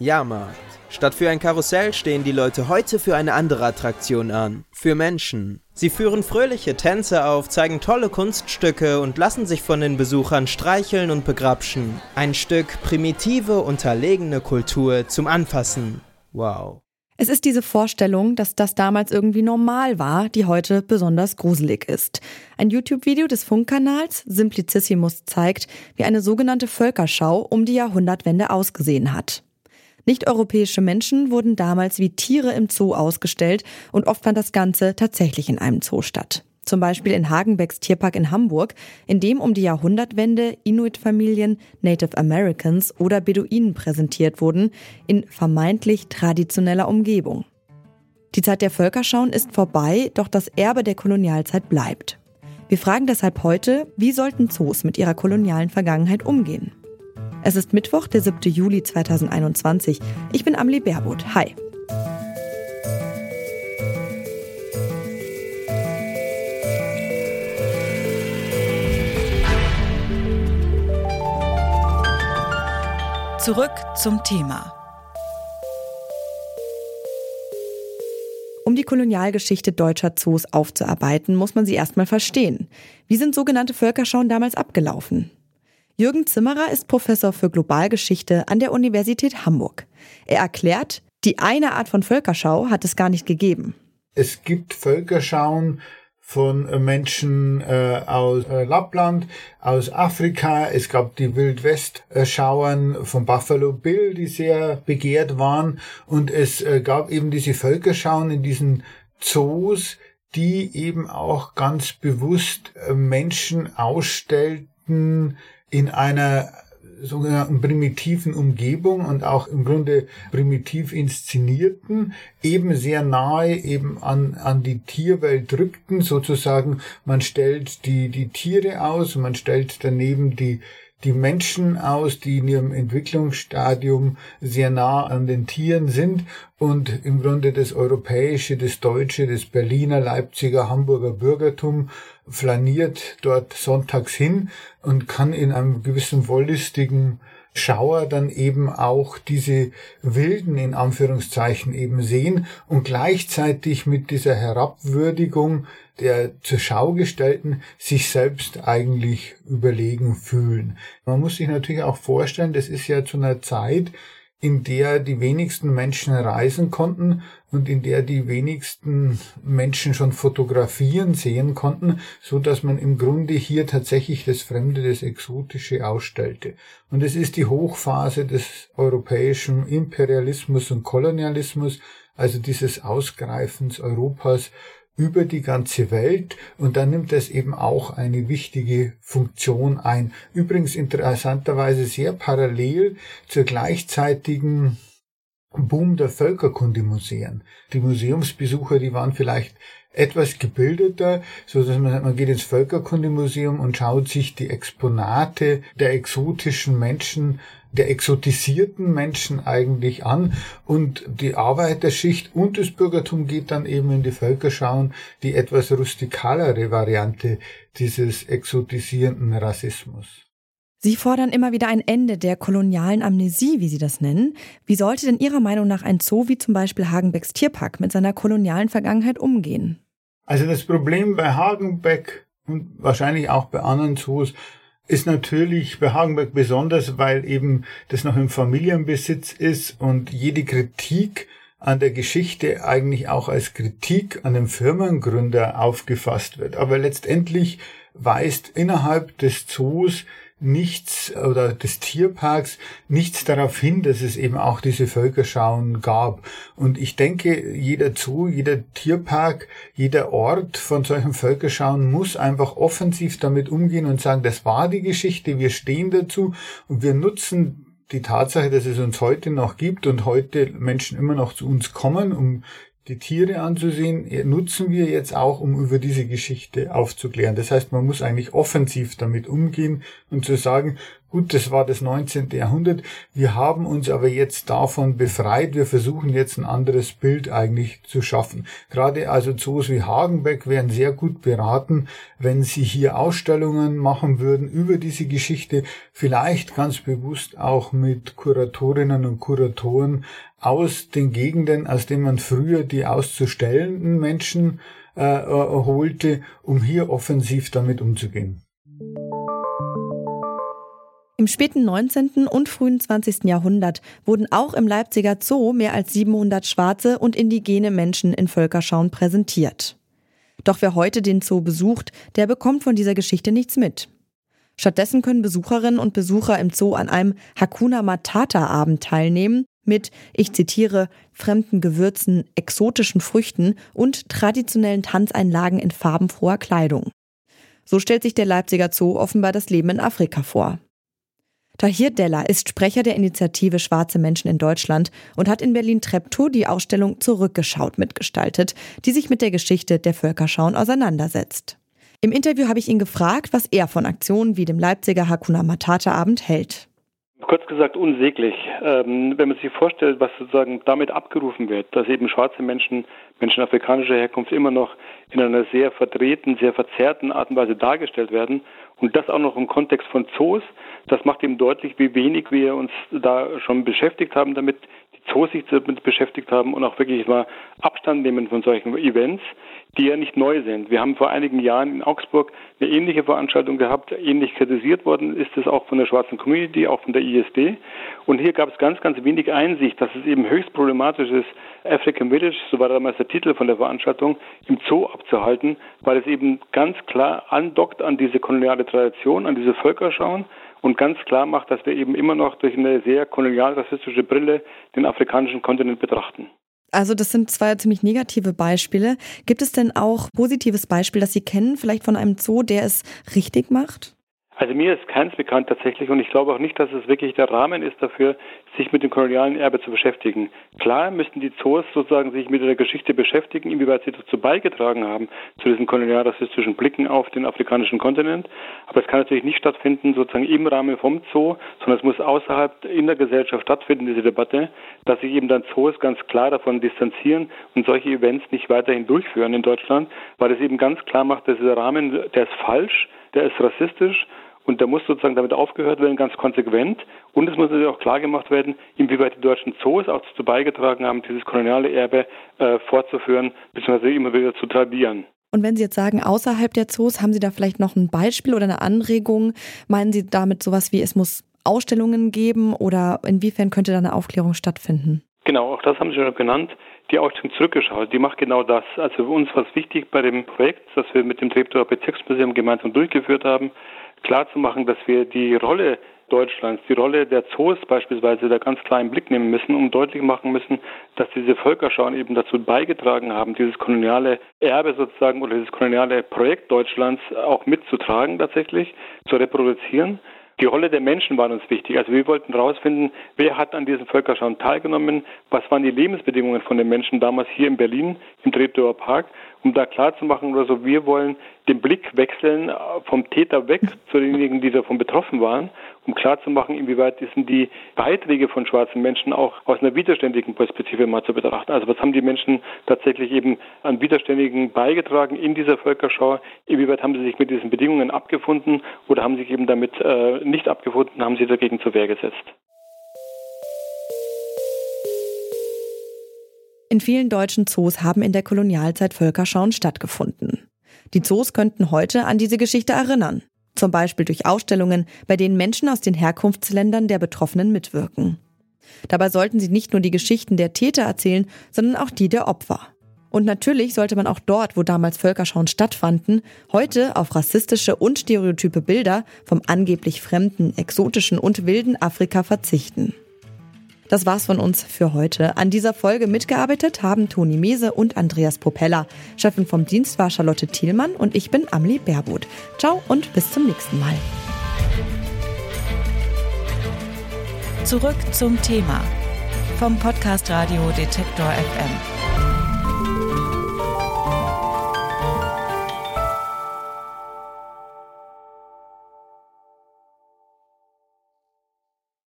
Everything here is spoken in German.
Jahrmarkt. Statt für ein Karussell stehen die Leute heute für eine andere Attraktion an. Für Menschen. Sie führen fröhliche Tänze auf, zeigen tolle Kunststücke und lassen sich von den Besuchern streicheln und begrapschen. Ein Stück primitive, unterlegene Kultur zum Anfassen. Wow. Es ist diese Vorstellung, dass das damals irgendwie normal war, die heute besonders gruselig ist. Ein YouTube-Video des Funkkanals Simplicissimus zeigt, wie eine sogenannte Völkerschau um die Jahrhundertwende ausgesehen hat. Nicht-europäische Menschen wurden damals wie Tiere im Zoo ausgestellt und oft fand das Ganze tatsächlich in einem Zoo statt. Zum Beispiel in Hagenbecks Tierpark in Hamburg, in dem um die Jahrhundertwende Inuit-Familien, Native Americans oder Beduinen präsentiert wurden, in vermeintlich traditioneller Umgebung. Die Zeit der Völkerschauen ist vorbei, doch das Erbe der Kolonialzeit bleibt. Wir fragen deshalb heute, wie sollten Zoos mit ihrer kolonialen Vergangenheit umgehen? Es ist Mittwoch, der 7. Juli 2021. Ich bin Amelie Baerboth. Hi. Zurück zum Thema. Um die Kolonialgeschichte deutscher Zoos aufzuarbeiten, muss man sie erstmal verstehen. Wie sind sogenannte Völkerschauen damals abgelaufen? Jürgen Zimmerer ist Professor für Globalgeschichte an der Universität Hamburg. Er erklärt, die eine Art von Völkerschau hat es gar nicht gegeben. Es gibt Völkerschauen, von äh, Menschen äh, aus äh, Lappland, aus Afrika. Es gab die Wildwest-Schauern von Buffalo Bill, die sehr begehrt waren. Und es äh, gab eben diese Völkerschauen in diesen Zoos, die eben auch ganz bewusst äh, Menschen ausstellten in einer sogenannten primitiven Umgebung und auch im Grunde primitiv inszenierten, eben sehr nahe eben an, an die Tierwelt drückten, sozusagen, man stellt die, die Tiere aus, man stellt daneben die, die Menschen aus, die in ihrem Entwicklungsstadium sehr nah an den Tieren sind und im Grunde das europäische, das deutsche, das Berliner, Leipziger, Hamburger Bürgertum flaniert dort sonntags hin und kann in einem gewissen wollüstigen Schauer dann eben auch diese Wilden in Anführungszeichen eben sehen und gleichzeitig mit dieser Herabwürdigung der zur Schau gestellten sich selbst eigentlich überlegen fühlen. Man muss sich natürlich auch vorstellen, das ist ja zu einer Zeit, in der die wenigsten Menschen reisen konnten und in der die wenigsten Menschen schon fotografieren sehen konnten, so dass man im Grunde hier tatsächlich das Fremde, das Exotische ausstellte. Und es ist die Hochphase des europäischen Imperialismus und Kolonialismus, also dieses Ausgreifens Europas über die ganze Welt und dann nimmt das eben auch eine wichtige Funktion ein. Übrigens interessanterweise sehr parallel zur gleichzeitigen Boom der Völkerkundemuseen. Die Museumsbesucher, die waren vielleicht etwas gebildeter, so dass man, man geht ins Völkerkundemuseum und schaut sich die Exponate der exotischen Menschen der exotisierten Menschen eigentlich an und die Arbeiterschicht und das Bürgertum geht dann eben in die Völkerschauen, die etwas rustikalere Variante dieses exotisierenden Rassismus. Sie fordern immer wieder ein Ende der kolonialen Amnesie, wie Sie das nennen. Wie sollte denn Ihrer Meinung nach ein Zoo wie zum Beispiel Hagenbecks Tierpark mit seiner kolonialen Vergangenheit umgehen? Also das Problem bei Hagenbeck und wahrscheinlich auch bei anderen Zoos ist natürlich bei Hagenberg besonders, weil eben das noch im Familienbesitz ist und jede Kritik an der Geschichte eigentlich auch als Kritik an dem Firmengründer aufgefasst wird. Aber letztendlich weist innerhalb des Zoos nichts oder des Tierparks nichts darauf hin, dass es eben auch diese Völkerschauen gab. Und ich denke, jeder Zoo, jeder Tierpark, jeder Ort von solchen Völkerschauen muss einfach offensiv damit umgehen und sagen, das war die Geschichte, wir stehen dazu und wir nutzen die Tatsache, dass es uns heute noch gibt und heute Menschen immer noch zu uns kommen, um die Tiere anzusehen, nutzen wir jetzt auch, um über diese Geschichte aufzuklären. Das heißt, man muss eigentlich offensiv damit umgehen und zu sagen, Gut, das war das 19. Jahrhundert. Wir haben uns aber jetzt davon befreit. Wir versuchen jetzt ein anderes Bild eigentlich zu schaffen. Gerade also Zoos wie Hagenbeck wären sehr gut beraten, wenn sie hier Ausstellungen machen würden über diese Geschichte. Vielleicht ganz bewusst auch mit Kuratorinnen und Kuratoren aus den Gegenden, aus denen man früher die auszustellenden Menschen äh, holte, um hier offensiv damit umzugehen. Im späten 19. und frühen 20. Jahrhundert wurden auch im Leipziger Zoo mehr als 700 schwarze und indigene Menschen in Völkerschauen präsentiert. Doch wer heute den Zoo besucht, der bekommt von dieser Geschichte nichts mit. Stattdessen können Besucherinnen und Besucher im Zoo an einem Hakuna Matata Abend teilnehmen mit, ich zitiere, fremden Gewürzen, exotischen Früchten und traditionellen Tanzeinlagen in farbenfroher Kleidung. So stellt sich der Leipziger Zoo offenbar das Leben in Afrika vor. Tahir Della ist Sprecher der Initiative Schwarze Menschen in Deutschland und hat in Berlin-Treptow die Ausstellung Zurückgeschaut mitgestaltet, die sich mit der Geschichte der Völkerschauen auseinandersetzt. Im Interview habe ich ihn gefragt, was er von Aktionen wie dem Leipziger Hakuna Matata Abend hält. Kurz gesagt unsäglich. Ähm, wenn man sich vorstellt, was sozusagen damit abgerufen wird, dass eben schwarze Menschen, Menschen afrikanischer Herkunft immer noch in einer sehr verdrehten, sehr verzerrten Art und Weise dargestellt werden und das auch noch im Kontext von Zoos, das macht eben deutlich, wie wenig wir uns da schon beschäftigt haben damit, Zoos sich damit beschäftigt haben und auch wirklich mal Abstand nehmen von solchen Events, die ja nicht neu sind. Wir haben vor einigen Jahren in Augsburg eine ähnliche Veranstaltung gehabt, ähnlich kritisiert worden ist es auch von der schwarzen Community, auch von der ISD. Und hier gab es ganz, ganz wenig Einsicht, dass es eben höchst problematisch ist, African Village, so war damals der Titel von der Veranstaltung, im Zoo abzuhalten, weil es eben ganz klar andockt an diese koloniale Tradition, an diese Völkerschauen und ganz klar macht, dass wir eben immer noch durch eine sehr kolonial-rassistische Brille den afrikanischen Kontinent betrachten. Also das sind zwei ziemlich negative Beispiele. Gibt es denn auch positives Beispiel, das Sie kennen, vielleicht von einem Zoo, der es richtig macht? Also mir ist keins bekannt tatsächlich und ich glaube auch nicht, dass es wirklich der Rahmen ist dafür, sich mit dem kolonialen Erbe zu beschäftigen. Klar müssten die Zoos sozusagen sich mit der Geschichte beschäftigen, inwieweit sie dazu beigetragen haben, zu diesen kolonialrassistischen Blicken auf den afrikanischen Kontinent. Aber es kann natürlich nicht stattfinden sozusagen im Rahmen vom Zoo, sondern es muss außerhalb in der Gesellschaft stattfinden, diese Debatte, dass sich eben dann Zoos ganz klar davon distanzieren und solche Events nicht weiterhin durchführen in Deutschland, weil es eben ganz klar macht, dass dieser Rahmen, der ist falsch, der ist rassistisch und da muss sozusagen damit aufgehört werden, ganz konsequent. Und es muss natürlich auch klar gemacht werden, inwieweit die deutschen Zoos auch dazu beigetragen haben, dieses koloniale Erbe äh, fortzuführen, beziehungsweise immer wieder zu tradieren. Und wenn Sie jetzt sagen, außerhalb der Zoos, haben Sie da vielleicht noch ein Beispiel oder eine Anregung? Meinen Sie damit sowas wie, es muss Ausstellungen geben oder inwiefern könnte da eine Aufklärung stattfinden? Genau, auch das haben Sie schon genannt. Die Ausstellung zurückgeschaut, die macht genau das. Also für uns war es wichtig bei dem Projekt, das wir mit dem Treptower Bezirksmuseum gemeinsam durchgeführt haben, klarzumachen, dass wir die Rolle Deutschlands, die Rolle der Zoos beispielsweise da ganz klar im Blick nehmen müssen und deutlich machen müssen, dass diese Völkerschauen eben dazu beigetragen haben, dieses koloniale Erbe sozusagen oder dieses koloniale Projekt Deutschlands auch mitzutragen tatsächlich, zu reproduzieren. Die Rolle der Menschen war uns wichtig. Also wir wollten herausfinden, wer hat an diesen Völkerschauen teilgenommen, was waren die Lebensbedingungen von den Menschen damals hier in Berlin im Treptower Park, um da klarzumachen oder so, wir wollen den Blick wechseln vom Täter weg zu denjenigen, die davon betroffen waren, um klarzumachen, inwieweit sind die Beiträge von schwarzen Menschen auch aus einer widerständigen Perspektive mal zu betrachten. Also was haben die Menschen tatsächlich eben an Widerständigen beigetragen in dieser Völkerschau? Inwieweit haben sie sich mit diesen Bedingungen abgefunden oder haben sie sich eben damit äh, nicht abgefunden, haben sie dagegen zur Wehr gesetzt? In vielen deutschen Zoos haben in der Kolonialzeit Völkerschauen stattgefunden. Die Zoos könnten heute an diese Geschichte erinnern. Zum Beispiel durch Ausstellungen, bei denen Menschen aus den Herkunftsländern der Betroffenen mitwirken. Dabei sollten sie nicht nur die Geschichten der Täter erzählen, sondern auch die der Opfer. Und natürlich sollte man auch dort, wo damals Völkerschauen stattfanden, heute auf rassistische und stereotype Bilder vom angeblich fremden, exotischen und wilden Afrika verzichten. Das war's von uns für heute. An dieser Folge mitgearbeitet haben Toni Mese und Andreas Propeller. Chefin vom Dienst war Charlotte Thielmann und ich bin Amli Baerbuth. Ciao und bis zum nächsten Mal. Zurück zum Thema vom Podcast Radio Detektor FM.